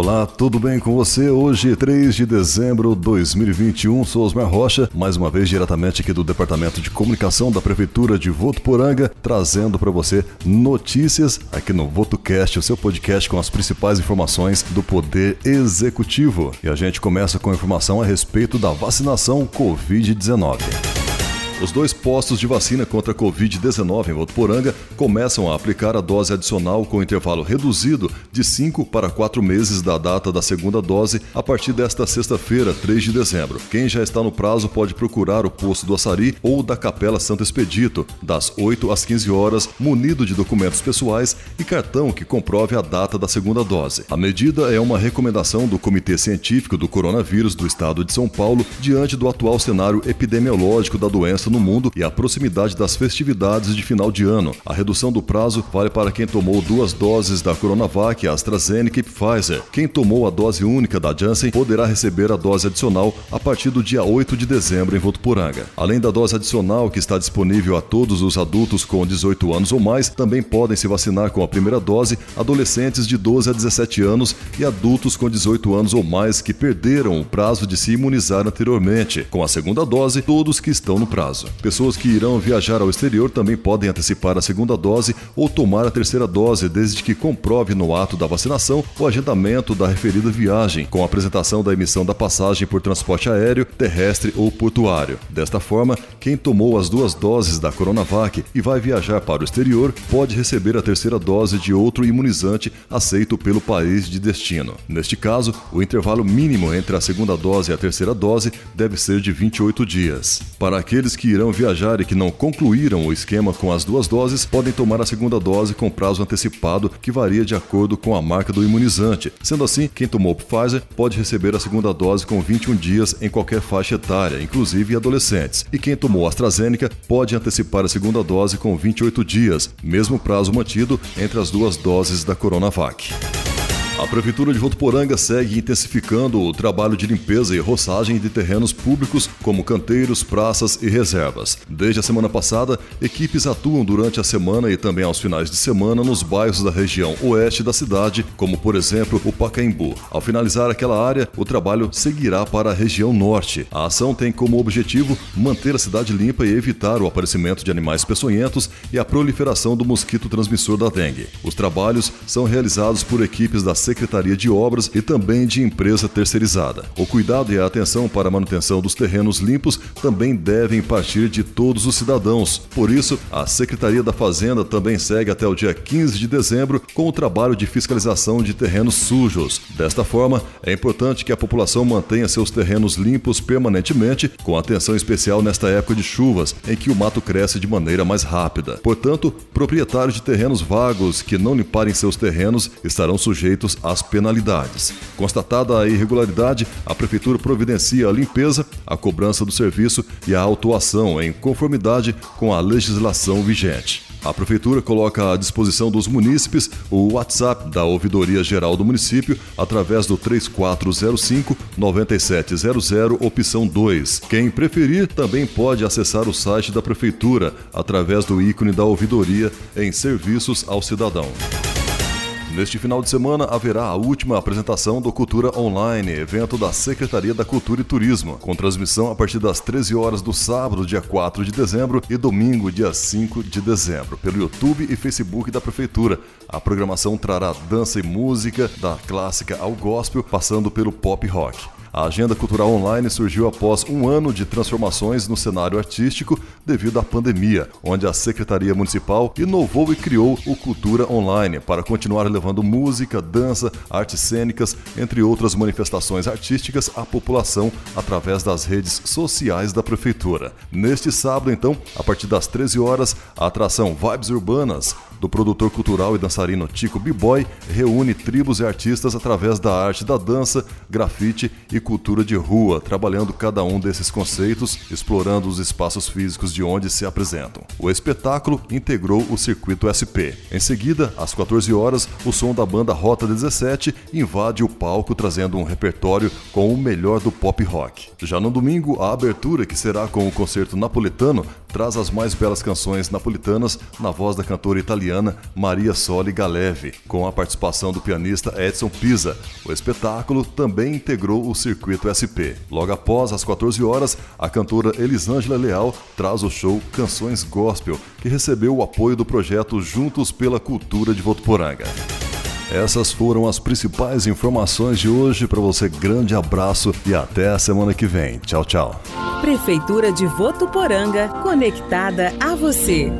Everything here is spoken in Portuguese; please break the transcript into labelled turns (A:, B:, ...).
A: Olá, tudo bem com você? Hoje, 3 de dezembro de 2021, sou Osmar Rocha, mais uma vez diretamente aqui do Departamento de Comunicação da Prefeitura de Votuporanga, trazendo para você notícias aqui no VotoCast, o seu podcast com as principais informações do Poder Executivo. E a gente começa com informação a respeito da vacinação Covid-19. Os dois postos de vacina contra a Covid-19 em Votuporanga começam a aplicar a dose adicional com intervalo reduzido de 5 para 4 meses da data da segunda dose a partir desta sexta-feira, 3 de dezembro. Quem já está no prazo pode procurar o posto do Açari ou da Capela Santo Expedito, das 8 às 15 horas, munido de documentos pessoais e cartão que comprove a data da segunda dose. A medida é uma recomendação do Comitê Científico do Coronavírus do Estado de São Paulo diante do atual cenário epidemiológico da doença no mundo e a proximidade das festividades de final de ano. A redução do prazo vale para quem tomou duas doses da Coronavac, AstraZeneca e Pfizer. Quem tomou a dose única da Janssen poderá receber a dose adicional a partir do dia 8 de dezembro em Votuporanga. Além da dose adicional que está disponível a todos os adultos com 18 anos ou mais, também podem se vacinar com a primeira dose adolescentes de 12 a 17 anos e adultos com 18 anos ou mais que perderam o prazo de se imunizar anteriormente. Com a segunda dose, todos que estão no prazo Pessoas que irão viajar ao exterior também podem antecipar a segunda dose ou tomar a terceira dose, desde que comprove no ato da vacinação o agendamento da referida viagem, com apresentação da emissão da passagem por transporte aéreo, terrestre ou portuário. Desta forma, quem tomou as duas doses da Coronavac e vai viajar para o exterior pode receber a terceira dose de outro imunizante aceito pelo país de destino. Neste caso, o intervalo mínimo entre a segunda dose e a terceira dose deve ser de 28 dias. Para aqueles que irão viajar e que não concluíram o esquema com as duas doses podem tomar a segunda dose com prazo antecipado que varia de acordo com a marca do imunizante. Sendo assim, quem tomou Pfizer pode receber a segunda dose com 21 dias em qualquer faixa etária, inclusive adolescentes. E quem tomou AstraZeneca pode antecipar a segunda dose com 28 dias, mesmo prazo mantido entre as duas doses da Coronavac. A Prefeitura de Votuporanga segue intensificando o trabalho de limpeza e roçagem de terrenos públicos como canteiros, praças e reservas. Desde a semana passada, equipes atuam durante a semana e também aos finais de semana nos bairros da região oeste da cidade, como por exemplo o Pacaembu. Ao finalizar aquela área, o trabalho seguirá para a região norte. A ação tem como objetivo manter a cidade limpa e evitar o aparecimento de animais peçonhentos e a proliferação do mosquito transmissor da dengue. Os trabalhos são realizados por equipes da Secretaria de Obras e também de empresa terceirizada. O cuidado e a atenção para a manutenção dos terrenos limpos também devem partir de todos os cidadãos. Por isso, a Secretaria da Fazenda também segue até o dia 15 de dezembro com o trabalho de fiscalização de terrenos sujos. Desta forma, é importante que a população mantenha seus terrenos limpos permanentemente, com atenção especial nesta época de chuvas, em que o mato cresce de maneira mais rápida. Portanto, proprietários de terrenos vagos que não limparem seus terrenos estarão sujeitos as penalidades. Constatada a irregularidade, a Prefeitura providencia a limpeza, a cobrança do serviço e a autuação em conformidade com a legislação vigente. A Prefeitura coloca à disposição dos munícipes o WhatsApp da Ouvidoria Geral do município através do 3405-9700, opção 2. Quem preferir também pode acessar o site da Prefeitura através do ícone da Ouvidoria em Serviços ao Cidadão. Neste final de semana haverá a última apresentação do Cultura Online, evento da Secretaria da Cultura e Turismo, com transmissão a partir das 13 horas do sábado, dia 4 de dezembro, e domingo, dia 5 de dezembro, pelo YouTube e Facebook da Prefeitura. A programação trará dança e música, da clássica ao gospel, passando pelo pop rock. A agenda cultural online surgiu após um ano de transformações no cenário artístico devido à pandemia, onde a Secretaria Municipal inovou e criou o Cultura Online para continuar levando música, dança, artes cênicas, entre outras manifestações artísticas à população através das redes sociais da Prefeitura. Neste sábado, então, a partir das 13 horas, a atração Vibes Urbanas do produtor cultural e dançarino Tico B-Boy reúne tribos e artistas através da arte da dança, grafite e cultura de rua, trabalhando cada um desses conceitos, explorando os espaços físicos de onde se apresentam. O espetáculo integrou o circuito SP. Em seguida, às 14 horas, o som da banda Rota 17 invade o palco trazendo um repertório com o melhor do pop rock. Já no domingo, a abertura, que será com o concerto napolitano, traz as mais belas canções napolitanas na voz da cantora italiana Maria Soli Galeve, com a participação do pianista Edson Pisa. O espetáculo também integrou o circuito SP. Logo após, às 14 horas, a cantora Elisângela Leal traz o show Canções Gospel, que recebeu o apoio do projeto Juntos pela Cultura de Votuporanga. Essas foram as principais informações de hoje. Para você, grande abraço e até a semana que vem. Tchau, tchau.
B: Prefeitura de Votuporanga, conectada a você.